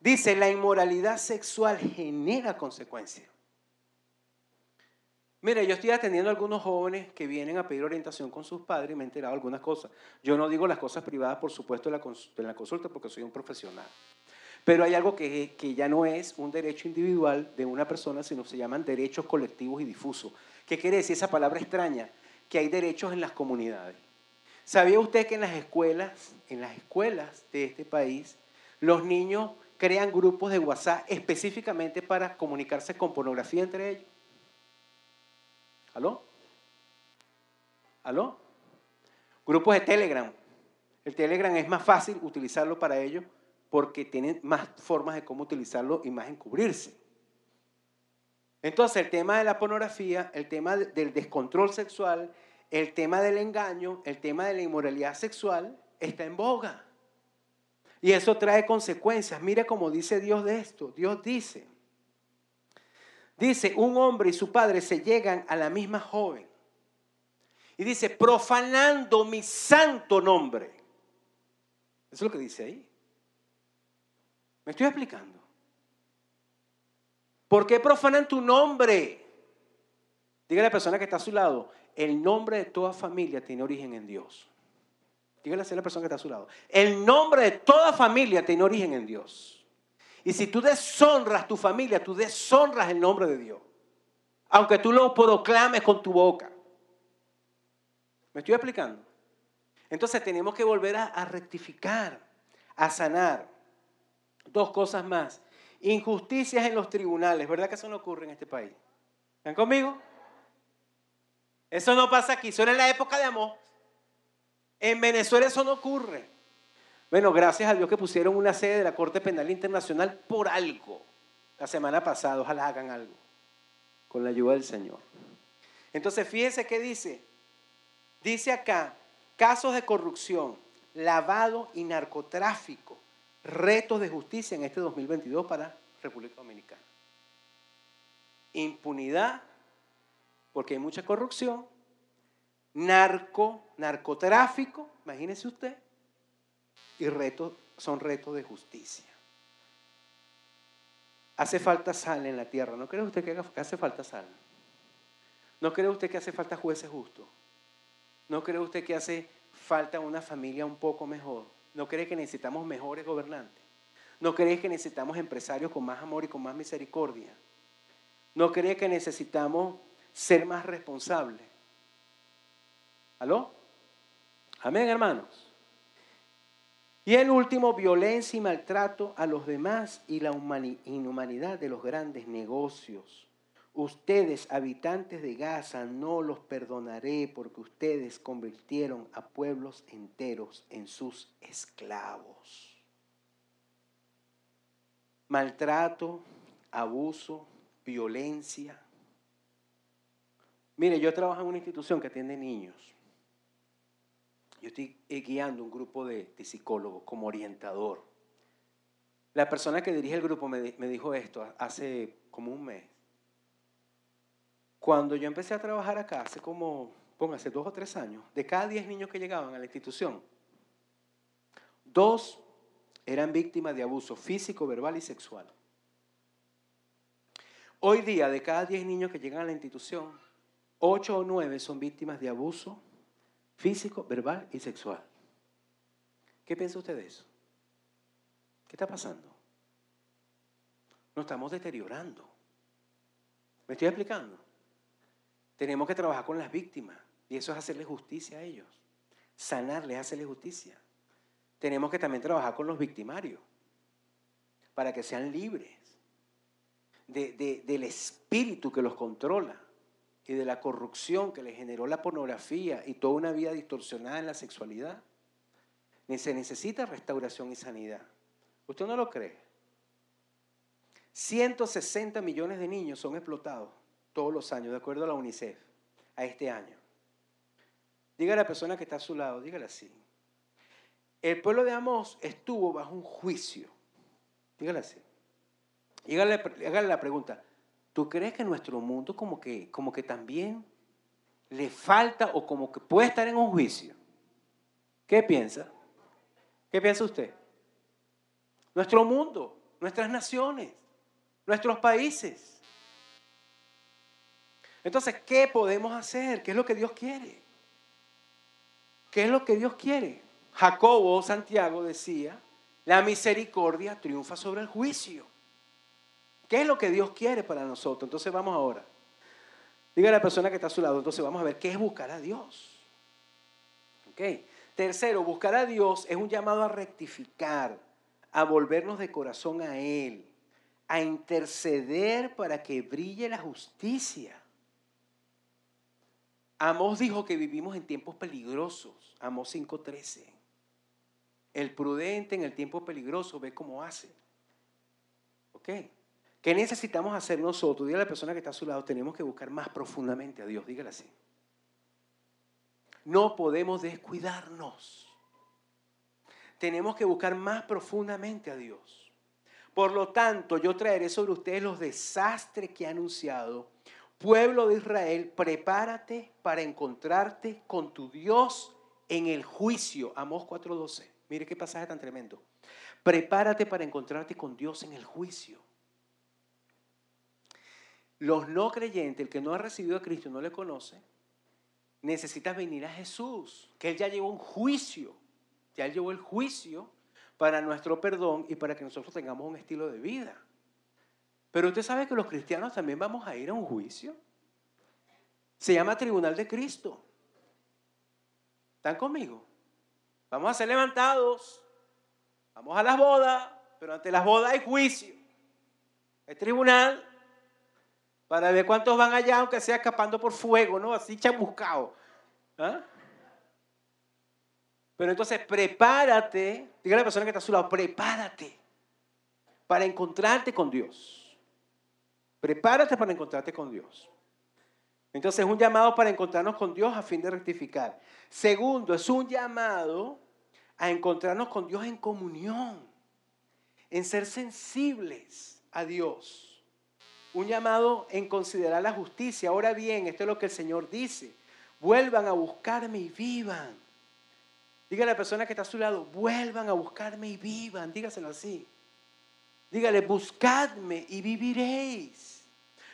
Dice, la inmoralidad sexual genera consecuencias. Mire, yo estoy atendiendo a algunos jóvenes que vienen a pedir orientación con sus padres y me he enterado algunas cosas. Yo no digo las cosas privadas, por supuesto, en la, consulta porque soy un profesional. Pero hay algo que, que ya no es un derecho individual de una persona, sino se llaman derechos colectivos y difusos. ¿Qué quiere decir esa palabra extraña? Que hay derechos en las comunidades. ¿Sabía usted que en las escuelas, en las escuelas de este país, los niños crean grupos de WhatsApp específicamente para comunicarse con pornografía entre ellos? ¿Aló? ¿Aló? Grupos de Telegram. El Telegram es más fácil utilizarlo para ellos porque tienen más formas de cómo utilizarlo y más encubrirse. Entonces, el tema de la pornografía, el tema del descontrol sexual, el tema del engaño, el tema de la inmoralidad sexual está en boga. Y eso trae consecuencias. Mira cómo dice Dios de esto. Dios dice, Dice, un hombre y su padre se llegan a la misma joven. Y dice, profanando mi santo nombre. Eso es lo que dice ahí. ¿Me estoy explicando? ¿Por qué profanan tu nombre? Dígale a la persona que está a su lado, el nombre de toda familia tiene origen en Dios. Dígale a la persona que está a su lado, el nombre de toda familia tiene origen en Dios. Y si tú deshonras tu familia, tú deshonras el nombre de Dios. Aunque tú lo proclames con tu boca. ¿Me estoy explicando? Entonces tenemos que volver a, rectificar, a sanar. Dos cosas más. Injusticias en los tribunales. ¿Verdad que eso no ocurre en este país? ¿Están conmigo? Eso no pasa aquí. Eso era en la época de amor. En Venezuela eso no ocurre. Bueno, gracias a Dios que pusieron una sede de la Corte Penal Internacional por algo. La semana pasada, ojalá hagan algo. Con la ayuda del Señor. Entonces, fíjense qué dice. Dice acá, casos de corrupción, lavado y narcotráfico, retos de justicia en este 2022 para República Dominicana. Impunidad, porque hay mucha corrupción, narco, narcotráfico, imagínese usted, y retos son retos de justicia. Hace falta sal en la tierra. ¿No cree usted que hace falta sal? ¿No cree usted que hace falta jueces justos? ¿No cree usted que hace falta una familia un poco mejor? ¿No cree que necesitamos mejores gobernantes? ¿No cree que necesitamos empresarios con más amor y con más misericordia? ¿No cree que necesitamos ser más responsables? ¿Aló? Amén, hermanos. Y el último, violencia y maltrato a los demás y la inhumanidad de los grandes negocios. Ustedes, habitantes de Gaza, no los perdonaré porque ustedes convirtieron a pueblos enteros en sus esclavos. Maltrato, abuso, violencia. Mire, yo trabajo en una institución que atiende niños. Yo estoy eh, guiando un grupo de, psicólogos como orientador. La persona que dirige el grupo me, dijo esto hace como un mes. Cuando yo empecé a trabajar acá, hace como, póngase, dos o tres años, de cada diez niños que llegaban a la institución, dos eran víctimas de abuso físico, verbal y sexual. Hoy día, de cada diez niños que llegan a la institución, ocho o nueve son víctimas de abuso físico, verbal y sexual. ¿Qué piensa usted de eso? ¿Qué está pasando? Nos estamos deteriorando. ¿Me estoy explicando? Tenemos que trabajar con las víctimas y eso es hacerle justicia a ellos. Sanarles, hacerle justicia. Tenemos que también trabajar con los victimarios para que sean libres del espíritu que los controla y de la corrupción que le generó la pornografía y toda una vida distorsionada en la sexualidad. Se necesita restauración y sanidad. ¿Usted no lo cree? 160 millones de niños son explotados todos los años, de acuerdo a la UNICEF, a este año. Diga a la persona que está a su lado, dígale así. El pueblo de Amos estuvo bajo un juicio. Dígale así. Dígale, la pregunta, ¿Tú crees que nuestro mundo como que, como que también le falta o como que puede estar en un juicio? ¿Qué piensa? ¿Qué piensa usted? Nuestro mundo, nuestras naciones, nuestros países. Entonces, ¿qué podemos hacer? ¿Qué es lo que Dios quiere? ¿Qué es lo que Dios quiere? Jacobo, Santiago decía, la misericordia triunfa sobre el juicio. ¿Qué es lo que Dios quiere para nosotros? Entonces vamos ahora. Diga a la persona que está a su lado, entonces vamos a ver qué es buscar a Dios. ¿Ok? Tercero, buscar a Dios es un llamado a rectificar, a volvernos de corazón a Él, a interceder para que brille la justicia. Amós dijo que vivimos en tiempos peligrosos. Amós 5:13. El prudente en el tiempo peligroso ve cómo hace. ¿Ok? ¿Qué necesitamos hacer nosotros? Dígale a la persona que está a su lado, tenemos que buscar más profundamente a Dios, dígale así. No podemos descuidarnos. Tenemos que buscar más profundamente a Dios. Por lo tanto, yo traeré sobre ustedes los desastres que ha anunciado. Pueblo de Israel, prepárate para encontrarte con tu Dios en el juicio. Amós 4:12. Mire qué pasaje tan tremendo. Prepárate para encontrarte con Dios en el juicio. Los no creyentes, el que no ha recibido a Cristo no le conoce, necesitas venir a Jesús, que Él ya llevó un juicio, ya llevó el juicio para nuestro perdón y para que nosotros tengamos un estilo de vida. Pero usted sabe que los cristianos también vamos a ir a un juicio. Se llama Tribunal de Cristo. ¿Están conmigo? Vamos a ser levantados. Vamos a las bodas, pero ante las bodas hay juicio. El tribunal para ver cuántos van allá, aunque sea escapando por fuego, ¿no? Así chamuscado. ¿Ah? Pero entonces prepárate, diga a la persona que está a su lado, prepárate para encontrarte con Dios. Prepárate para encontrarte con Dios. Entonces es un llamado para encontrarnos con Dios a fin de rectificar. Segundo, es un llamado a encontrarnos con Dios en comunión, en ser sensibles a Dios un llamado en considerar la justicia. Ahora bien, esto es lo que el Señor dice. Vuelvan a buscarme y vivan. Dígale a la persona que está a su lado, vuelvan a buscarme y vivan. Dígaselo así. Dígale, buscadme y viviréis.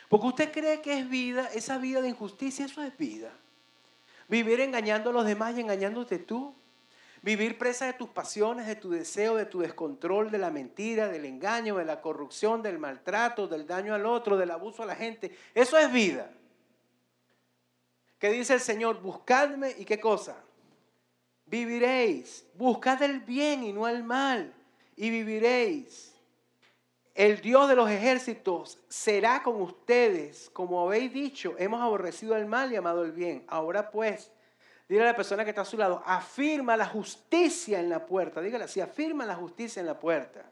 Porque usted cree que es vida, esa vida de injusticia, eso es vida. Vivir engañando a los demás y engañándote tú. Vivir presa de tus pasiones, de tu deseo, de tu descontrol, de la mentira, del engaño, de la corrupción, del maltrato, del daño al otro, del abuso a la gente. Eso es vida. ¿Qué dice el Señor? Buscadme y qué cosa? Viviréis. Buscad el bien y no el mal. Y viviréis. El Dios de los ejércitos será con ustedes. Como habéis dicho, hemos aborrecido el mal y amado el bien. Ahora pues, Dile a la persona que está a su lado, afirma la justicia en la puerta. Dígale así, afirma la justicia en la puerta.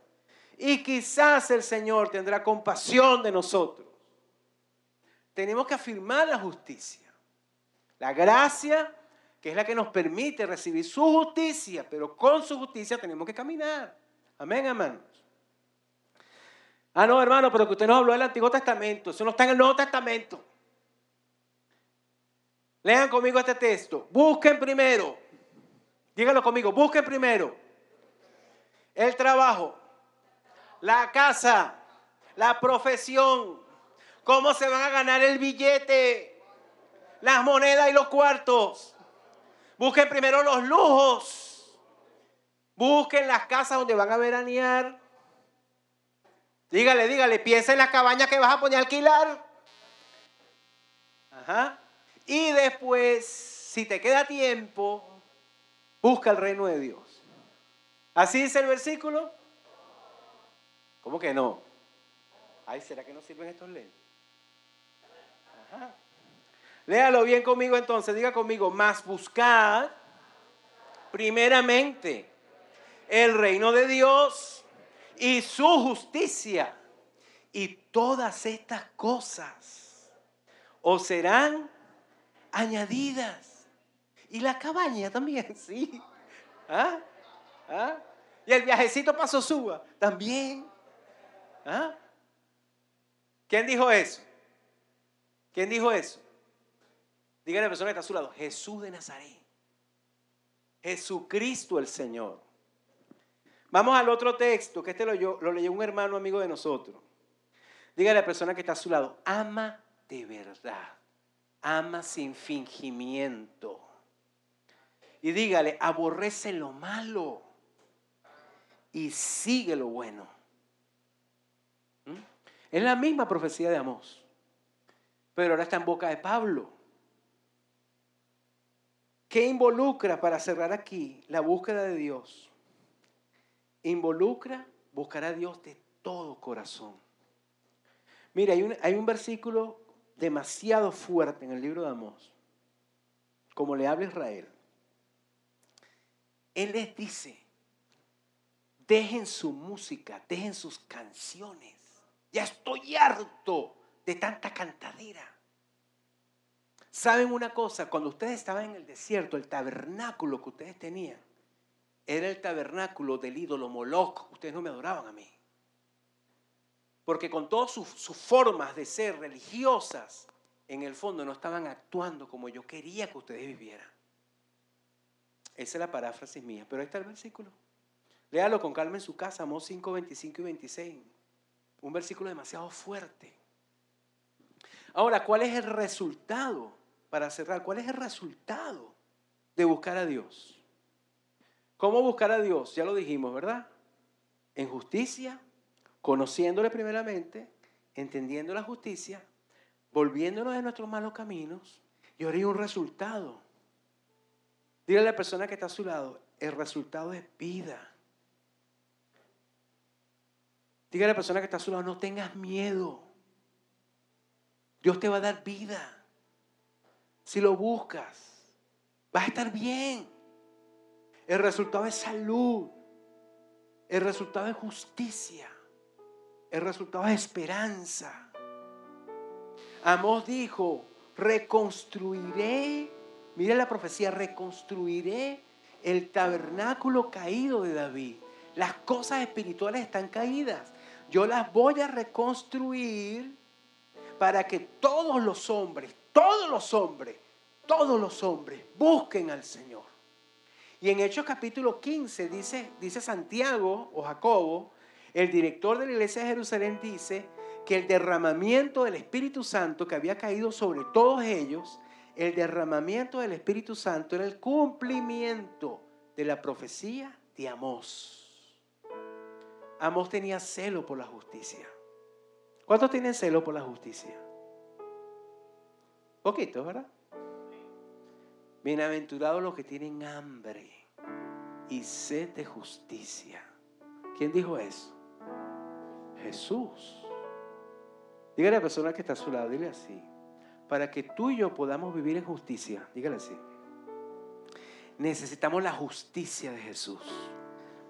Y quizás el Señor tendrá compasión de nosotros. Tenemos que afirmar la justicia. La gracia, que es la que nos permite recibir su justicia, pero con su justicia tenemos que caminar. Amén, hermanos. Ah, no, hermano, pero que usted nos habló del Antiguo Testamento. Eso no está en el Nuevo Testamento. Lean conmigo este texto. Busquen primero. Díganlo conmigo. Busquen primero. El trabajo. La casa. La profesión. Cómo se van a ganar el billete. Las monedas y los cuartos. Busquen primero los lujos. Busquen las casas donde van a veranear. Dígale, dígale, piensa en la cabaña que vas a poner a alquilar. Ajá. Y después, si te queda tiempo, busca el reino de Dios. ¿Así dice el versículo? ¿Cómo que no? Ay, ¿será que no sirven estos lentes? Ajá. Léalo bien conmigo entonces, diga conmigo, más buscar primeramente el reino de Dios y su justicia y todas estas cosas os serán añadidas. Y la cabaña también, sí. ¿Ah? ¿Ah? Y el viajecito para Sosúa también. ¿Ah? ¿Quién dijo eso? ¿Quién dijo eso? Dígale a la persona que está a su lado, Jesús de Nazaret. Jesucristo el Señor. Vamos al otro texto, que este lo, lo leyó un hermano amigo de nosotros. Dígale a la persona que está a su lado, ama de verdad, ama sin fingimiento. Y dígale, aborrece lo malo y sigue lo bueno. ¿Mm? Es la misma profecía de Amós, pero ahora está en boca de Pablo. ¿Qué involucra para cerrar aquí la búsqueda de Dios? Involucra buscar a Dios de todo corazón. Mira, hay un, hay un versículo demasiado fuerte en el libro de Amós, como le habla Israel. Él les dice, dejen su música, dejen sus canciones. Ya estoy harto de tanta cantadera. ¿Saben una cosa? Cuando ustedes estaban en el desierto, el tabernáculo que ustedes tenían era el tabernáculo del ídolo Moloch. Ustedes no me adoraban a mí. Porque con todas sus, formas de ser religiosas, en el fondo no estaban actuando como yo quería que ustedes vivieran. Esa es la paráfrasis mía, pero ahí está el versículo. Léalo con calma en su casa, Amós 5, 25 y 26. Un versículo demasiado fuerte. Ahora, ¿cuál es el resultado para cerrar, ¿cuál es el resultado de buscar a Dios? ¿Cómo buscar a Dios? Ya lo dijimos, ¿verdad? En justicia, conociéndole primeramente, entendiendo la justicia, volviéndonos de nuestros malos caminos y ahora hay un resultado. Dile a la persona que está a su lado, el resultado es vida. Dígale a la persona que está a su lado, no tengas miedo. Dios te va a dar vida. Si lo buscas, vas a estar bien. El resultado es salud. El resultado es justicia. El resultado es esperanza. Amós dijo, reconstruiré, mire la profecía, reconstruiré el tabernáculo caído de David. Las cosas espirituales están caídas. Yo las voy a reconstruir para que todos los hombres, todos los hombres, todos los hombres busquen al Señor. Y en Hechos capítulo 15 dice, dice Santiago o Jacobo, el director de la iglesia de Jerusalén dice que el derramamiento del Espíritu Santo que había caído sobre todos ellos, el derramamiento del Espíritu Santo era el cumplimiento de la profecía de Amós. Amós tenía celo por la justicia. ¿Cuántos tienen celo por la justicia? Poquito, ¿verdad? Bienaventurados los que tienen hambre y sed de justicia. ¿Quién dijo eso? Jesús. Dígale a la persona que está a su lado, dile así. Para que tú y yo podamos vivir en justicia, dígale así. Necesitamos la justicia de Jesús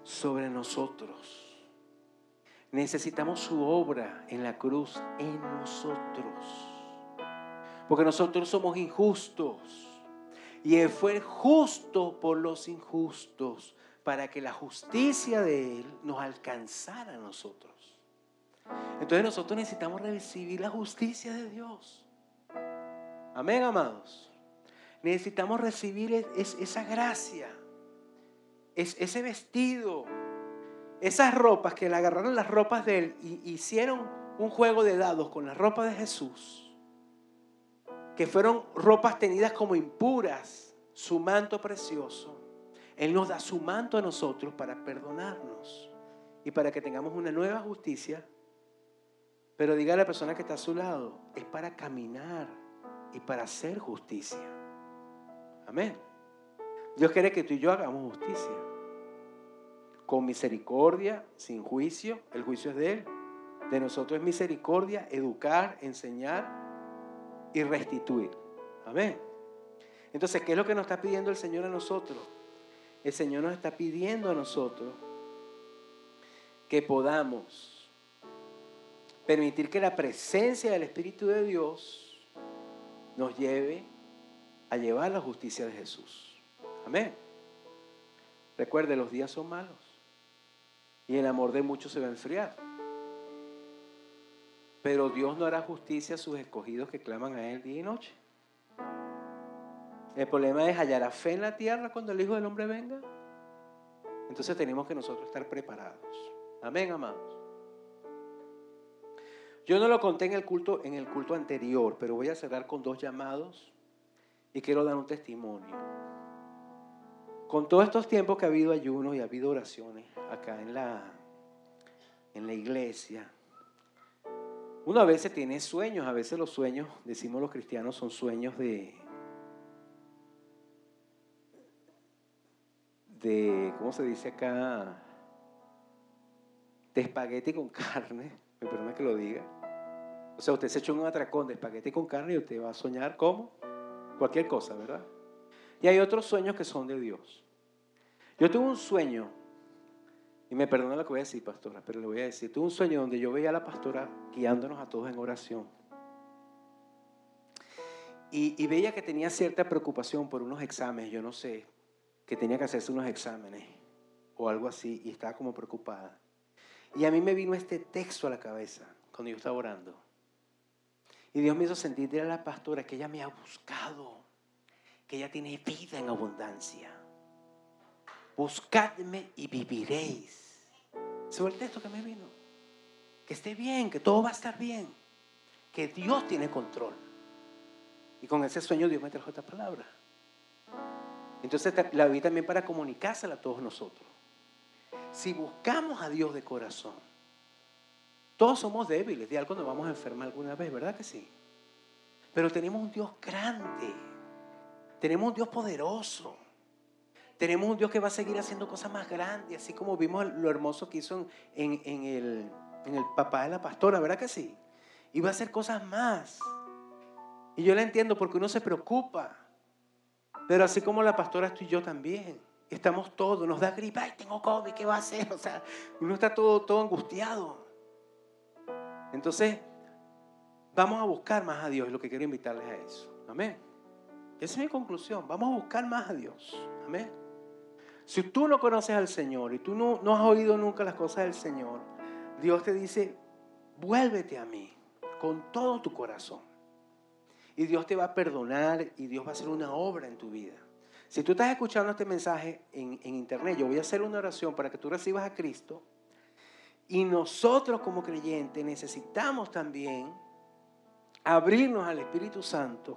sobre nosotros. Necesitamos su obra en la cruz en nosotros. Porque nosotros somos injustos. Y Él fue justo por los injustos para que la justicia de Él nos alcanzara a nosotros. Entonces nosotros necesitamos recibir la justicia de Dios. Amén, amados. Necesitamos recibir esa gracia, ese vestido, esas ropas que le agarraron las ropas de Él y hicieron un juego de dados con la ropa de Jesús que fueron ropas tenidas como impuras, su manto precioso. Él nos da su manto a nosotros para perdonarnos y para que tengamos una nueva justicia. Pero diga a la persona que está a su lado, es para caminar y para hacer justicia. Amén. Dios quiere que tú y yo hagamos justicia. Con misericordia, sin juicio. El juicio es de Él. De nosotros es misericordia, educar, enseñar y restituir. Amén. Entonces, ¿qué es lo que nos está pidiendo el Señor a nosotros? El Señor nos está pidiendo a nosotros que podamos permitir que la presencia del Espíritu de Dios nos lleve a llevar la justicia de Jesús. Amén. Recuerde, los días son malos y el amor de muchos se va a enfriar. Pero Dios no hará justicia a sus escogidos que claman a Él día y noche. El problema es hallar fe en la tierra cuando el Hijo del Hombre venga. Entonces tenemos que nosotros estar preparados. Amén, amados. Yo no lo conté en el culto, en el culto anterior, pero voy a cerrar con dos llamados y quiero dar un testimonio. Con todos estos tiempos que ha habido ayunos y ha habido oraciones acá en la, en la iglesia, uno a veces tiene sueños, a veces los sueños, decimos los cristianos, son sueños de, de, ¿cómo se dice acá? De espagueti con carne, me perdona que lo diga. O sea, usted se echó un atracón de espagueti con carne y usted va a soñar como cualquier cosa, ¿verdad? Y hay otros sueños que son de Dios. Yo tuve un sueño, y me perdona lo que voy a decir, pastora, pero le voy a decir, tuve un sueño donde yo veía a la pastora guiándonos a todos en oración. Y veía que tenía cierta preocupación por unos exámenes, yo no sé, que tenía que hacerse unos exámenes o algo así y estaba como preocupada. Y a mí me vino este texto a la cabeza cuando yo estaba orando. Y Dios me hizo sentir a la pastora que ella me ha buscado, que ella tiene vida en abundancia. Buscadme y viviréis. Se fue el texto que me vino. Que esté bien, que todo va a estar bien. Que Dios tiene control. Y con ese sueño Dios me trajo esta palabra. Entonces la vi también para comunicársela a todos nosotros. Si buscamos a Dios de corazón, todos somos débiles, de algo nos vamos a enfermar alguna vez, ¿verdad que sí? Pero tenemos un Dios grande, tenemos un Dios poderoso, tenemos un Dios que va a seguir haciendo cosas más grandes, así como vimos lo hermoso que hizo en, el, papá de la pastora, ¿verdad que sí? Y va a hacer cosas más. Y yo la entiendo porque uno se preocupa. Pero así como la pastora estoy yo también. Estamos todos, nos da gripa, ay, tengo COVID, ¿qué va a hacer? O sea, uno está todo, todo angustiado. Entonces, vamos a buscar más a Dios, es lo que quiero invitarles a eso. Amén. Esa es mi conclusión. Vamos a buscar más a Dios. Amén. Si tú no conoces al Señor y tú no, has oído nunca las cosas del Señor, Dios te dice, vuélvete a mí con todo tu corazón. Y Dios te va a perdonar y Dios va a hacer una obra en tu vida. Si tú estás escuchando este mensaje en, internet, yo voy a hacer una oración para que tú recibas a Cristo. Y nosotros como creyentes necesitamos también abrirnos al Espíritu Santo,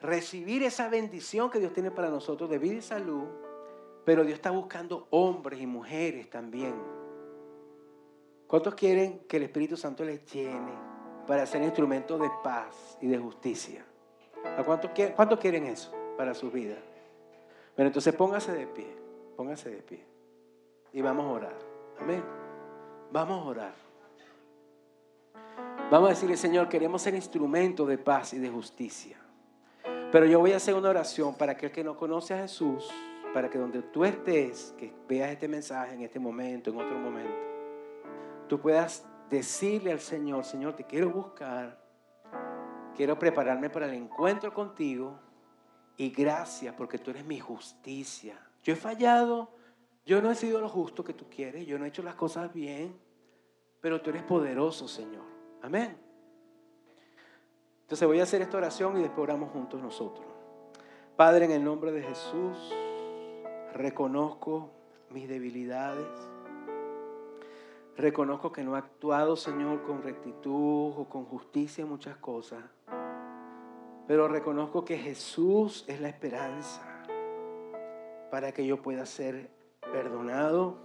recibir esa bendición que Dios tiene para nosotros de vida y salud, pero Dios está buscando hombres y mujeres también. ¿Cuántos quieren que el Espíritu Santo les llene? para ser instrumento de paz y de justicia. ¿A cuántos, cuántos quieren eso para su vida? Bueno, entonces póngase de pie, póngase de pie. Y vamos a orar. Amén. Vamos a orar. Vamos a decirle, Señor, queremos ser instrumento de paz y de justicia. Pero yo voy a hacer una oración para aquel que no conoce a Jesús, para que donde tú estés, que veas este mensaje en este momento, en otro momento, tú puedas decirle al Señor, Señor, te quiero buscar, quiero prepararme para el encuentro contigo y gracias porque tú eres mi justicia. Yo he fallado, yo no he sido lo justo que tú quieres, yo no he hecho las cosas bien, pero tú eres poderoso, Señor. Amén. Entonces voy a hacer esta oración y después oramos juntos nosotros. Padre, en el nombre de Jesús, reconozco mis debilidades Reconozco que no he actuado, Señor, con rectitud o con justicia en muchas cosas. Pero reconozco que Jesús es la esperanza. para que yo pueda ser perdonado,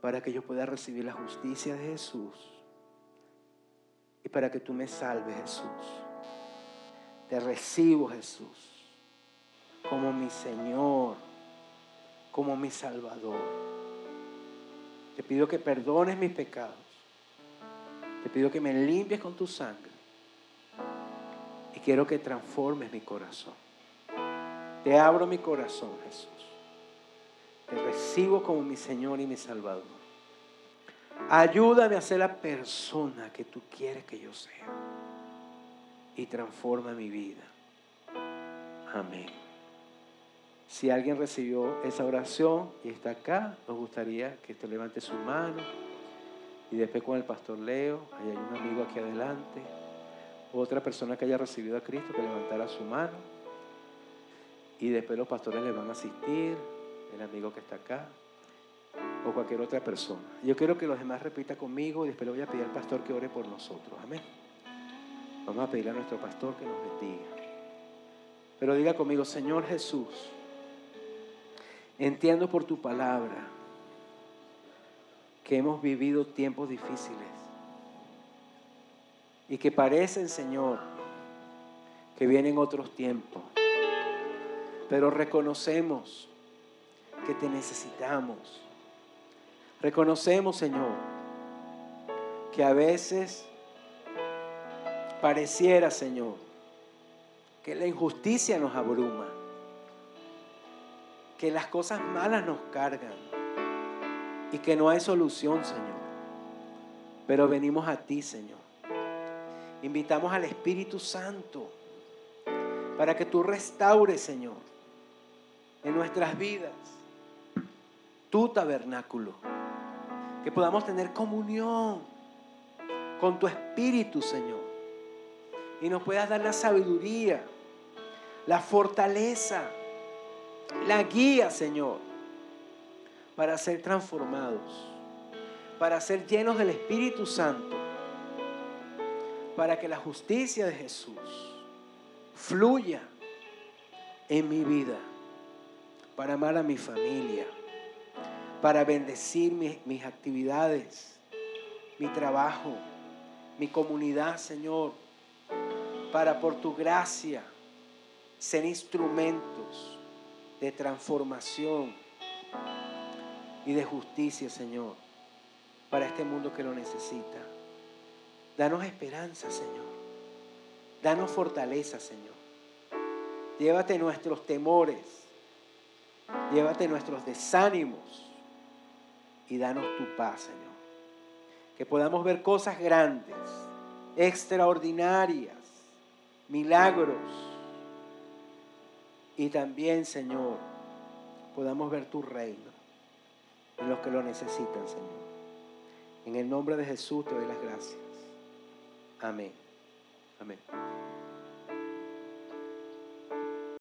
para que yo pueda recibir la justicia de Jesús y para que tú me salves, Jesús. Te recibo, Jesús, como mi Señor, como mi Salvador. Te pido que perdones mis pecados. Te pido que me limpies con tu sangre. Y quiero que transformes mi corazón. Te abro mi corazón, Jesús. Te recibo como mi Señor y mi Salvador. Ayúdame a ser la persona que tú quieres que yo sea. Y transforma mi vida. Amén. Si alguien recibió esa oración y está acá, nos gustaría que te levante su mano. Y después con el pastor Leo, ahí hay un amigo aquí adelante. Otra persona que haya recibido a Cristo que levantara su mano y después los pastores le van a asistir, el amigo que está acá o cualquier otra persona. Yo quiero que los demás repita conmigo y después le voy a pedir al pastor que ore por nosotros. Amén. Vamos a pedirle a nuestro pastor que nos bendiga. Pero diga conmigo, Señor Jesús, entiendo por tu palabra que hemos vivido tiempos difíciles y que parecen, Señor, que vienen otros tiempos. Pero reconocemos que te necesitamos. Reconocemos, Señor, que a veces pareciera, Señor, que la injusticia nos abruma, que las cosas malas nos cargan y que no hay solución, Señor. Pero venimos a ti, Señor. Invitamos al Espíritu Santo para que tú restaures, Señor en nuestras vidas tu tabernáculo. Que podamos tener comunión con tu Espíritu, Señor. Y nos puedas dar la sabiduría, la fortaleza, la guía, Señor, para ser transformados, para ser llenos del Espíritu Santo, para que la justicia de Jesús fluya en mi vida para amar a mi familia, para bendecir mis, actividades, mi trabajo, mi comunidad, Señor, para por tu gracia ser instrumentos de transformación y de justicia, Señor, para este mundo que lo necesita. Danos esperanza, Señor. Danos fortaleza, Señor. Llévate nuestros temores Llévate nuestros desánimos y danos tu paz, Señor. Que podamos ver cosas grandes, extraordinarias, milagros. Y también, Señor, podamos ver tu reino en los que lo necesitan, Señor. En el nombre de Jesús te doy las gracias. Amén. Amén.